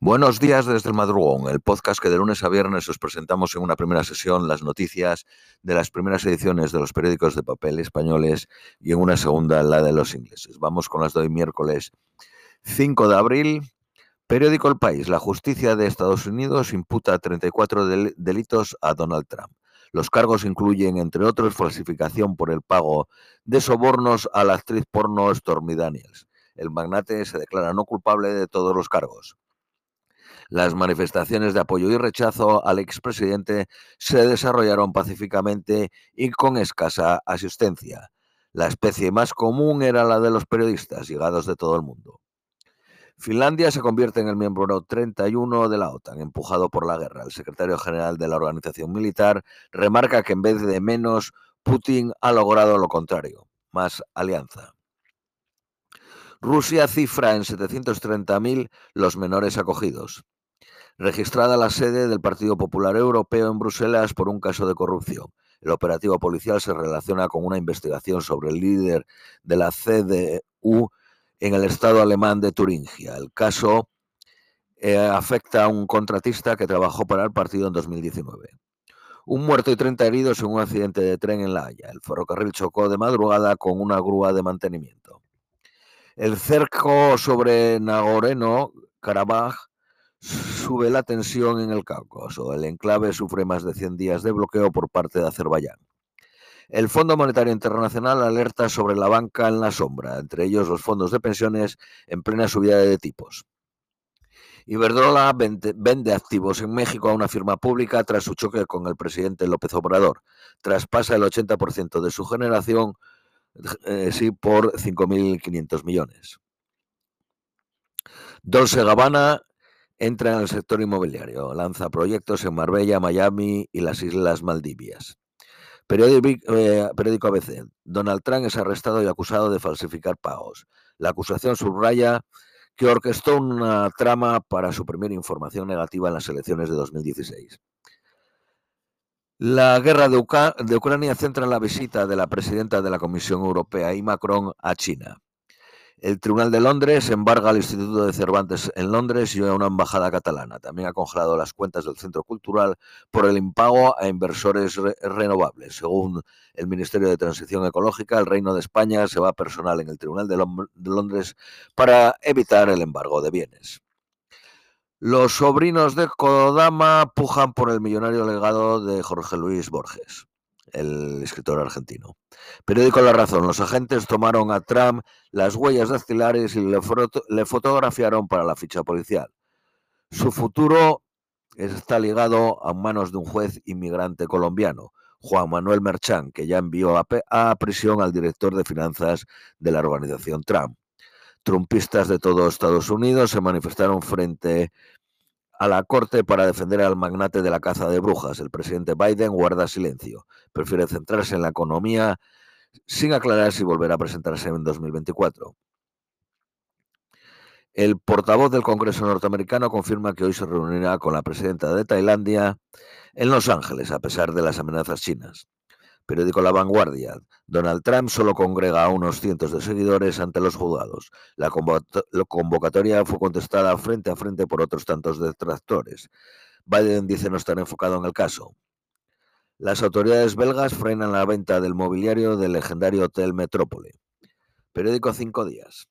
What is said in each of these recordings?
Buenos días desde el madrugón, el podcast que de lunes a viernes os presentamos en una primera sesión las noticias de las primeras ediciones de los periódicos de papel españoles y en una segunda la de los ingleses. Vamos con las de miércoles 5 de abril. Periódico El País. La justicia de Estados Unidos imputa 34 delitos a Donald Trump. Los cargos incluyen, entre otros, falsificación por el pago de sobornos a la actriz porno Stormy Daniels. El magnate se declara no culpable de todos los cargos. Las manifestaciones de apoyo y rechazo al expresidente se desarrollaron pacíficamente y con escasa asistencia. La especie más común era la de los periodistas llegados de todo el mundo. Finlandia se convierte en el miembro 31 de la OTAN, empujado por la guerra. El secretario general de la organización militar remarca que en vez de menos, Putin ha logrado lo contrario, más alianza. Rusia cifra en 730.000 los menores acogidos registrada la sede del Partido Popular Europeo en Bruselas por un caso de corrupción. El operativo policial se relaciona con una investigación sobre el líder de la CDU en el estado alemán de Turingia. El caso eh, afecta a un contratista que trabajó para el partido en 2019. Un muerto y 30 heridos en un accidente de tren en La Haya. El ferrocarril chocó de madrugada con una grúa de mantenimiento. El cerco sobre Nagorno-Karabaj sube la tensión en el Cáucaso. El enclave sufre más de 100 días de bloqueo por parte de Azerbaiyán. El Fondo Monetario Internacional alerta sobre la banca en la sombra, entre ellos los fondos de pensiones en plena subida de tipos. Iberdrola vende, activos en México a una firma pública tras su choque con el presidente López Obrador. Traspasa el 80% de su generación, eh, sí, por 5.500 millones. Dolce Gabbana entra en el sector inmobiliario, lanza proyectos en Marbella, Miami y las Islas Maldivias. Periódico, eh, ABC. Donald Trump es arrestado y acusado de falsificar pagos. La acusación subraya que orquestó una trama para suprimir información negativa en las elecciones de 2016. La guerra de, de Ucrania centra la visita de la presidenta de la Comisión Europea y Macron a China. El Tribunal de Londres embarga al Instituto de Cervantes en Londres y a una embajada catalana. También ha congelado las cuentas del Centro Cultural por el impago a inversores renovables. Según el Ministerio de Transición Ecológica, el Reino de España se va personal en el Tribunal de, Londres para evitar el embargo de bienes. Los sobrinos de Kodama pujan por el millonario legado de Jorge Luis Borges el escritor argentino. Periódico La Razón. Los agentes tomaron a Trump las huellas dactilares y le, le fotografiaron para la ficha policial. Su futuro está ligado a manos de un juez inmigrante colombiano, Juan Manuel Merchán, que ya envió a, a prisión al director de finanzas de la organización Trump. Trumpistas de todo Estados Unidos se manifestaron frente a la corte para defender al magnate de la caza de brujas. El presidente Biden guarda silencio. Prefiere centrarse en la economía sin aclarar si volverá a presentarse en 2024. El portavoz del Congreso norteamericano confirma que hoy se reunirá con la presidenta de Tailandia en Los Ángeles, a pesar de las amenazas chinas. Periódico La Vanguardia. Donald Trump solo congrega a unos cientos de seguidores ante los juzgados. La convocatoria fue contestada frente a frente por otros tantos detractores. Biden dice no estar enfocado en el caso. Las autoridades belgas frenan la venta del mobiliario del legendario Hotel Metrópole. Periódico Cinco Días.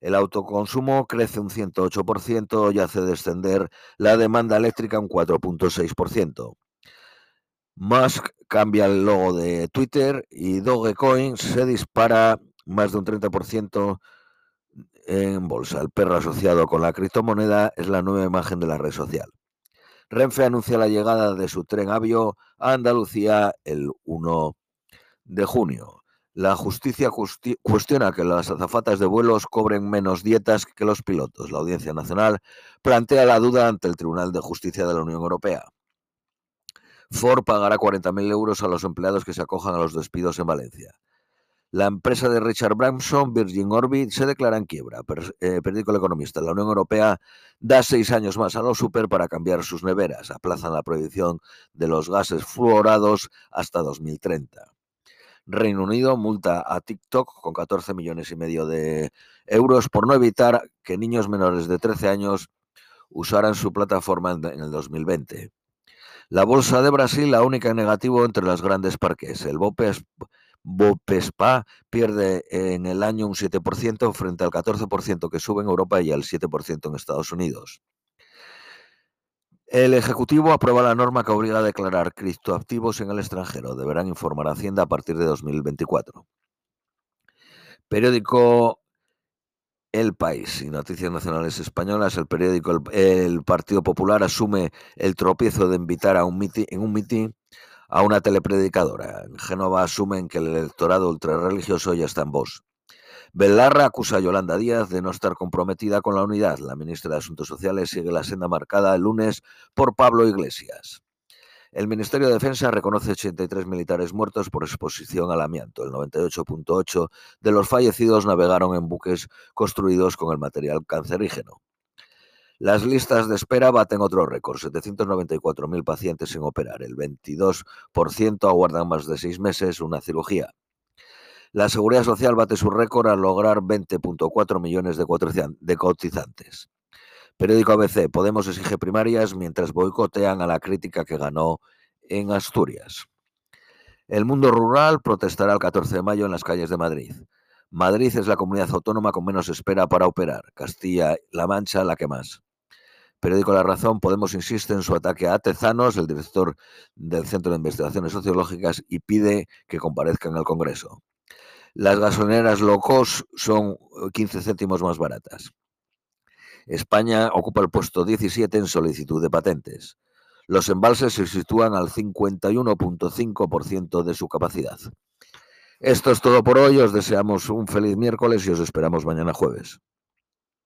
El autoconsumo crece un 108% y hace descender la demanda eléctrica un 4.6%. Musk cambia el logo de Twitter y Dogecoin se dispara más de un 30% en bolsa. El perro asociado con la criptomoneda es la nueva imagen de la red social. Renfe anuncia la llegada de su tren avio a Andalucía el 1 de junio. La justicia cuestiona que las azafatas de vuelos cobren menos dietas que los pilotos. La Audiencia Nacional plantea la duda ante el Tribunal de Justicia de la Unión Europea. Ford pagará 40.000 euros a los empleados que se acojan a los despidos en Valencia. La empresa de Richard Branson, Virgin Orbit, se declara en quiebra. Eh, periódico El Economista. La Unión Europea da seis años más a los super para cambiar sus neveras. Aplazan la prohibición de los gases fluorados hasta 2030. Reino Unido multa a TikTok con 14 millones y medio de euros por no evitar que niños menores de 13 años usaran su plataforma en el 2020. La bolsa de Brasil, la única en negativo entre las grandes parques. El Bopespa pierde en el año un 7% frente al 14% que sube en Europa y al 7% en Estados Unidos. El Ejecutivo aprueba la norma que obliga a declarar criptoactivos en el extranjero. Deberán informar a Hacienda a partir de 2024. Periódico El País y Noticias Nacionales Españolas. El periódico El, Partido Popular asume el tropiezo de invitar a un en un mitin a una telepredicadora. En Génova asumen que el electorado ultrarreligioso ya está en voz. Belarra acusa a Yolanda Díaz de no estar comprometida con la unidad. La ministra de Asuntos Sociales sigue la senda marcada el lunes por Pablo Iglesias. El Ministerio de Defensa reconoce 83 militares muertos por exposición al amianto. El 98.8 de los fallecidos navegaron en buques construidos con el material cancerígeno. Las listas de espera baten otro récord, 794.000 pacientes sin operar. El 22% aguardan más de seis meses una cirugía. La Seguridad Social bate su récord al lograr 20.4 millones de cotizantes. Periódico ABC, Podemos exige primarias mientras boicotean a la crítica que ganó en Asturias. El mundo rural protestará el 14 de mayo en las calles de Madrid. Madrid es la comunidad autónoma con menos espera para operar. Castilla-La Mancha la que más. Periódico La Razón, Podemos insiste en su ataque a Tezanos, el director del Centro de Investigaciones Sociológicas, y pide que comparezca en el Congreso. Las gasolineras locos son 15 eh, céntimos más baratas. España ocupa el puesto 17 en solicitud de patentes. Los embalses se sitúan al 51.5% de su capacidad. Esto es todo por hoy. Os deseamos un feliz miércoles y os esperamos mañana jueves.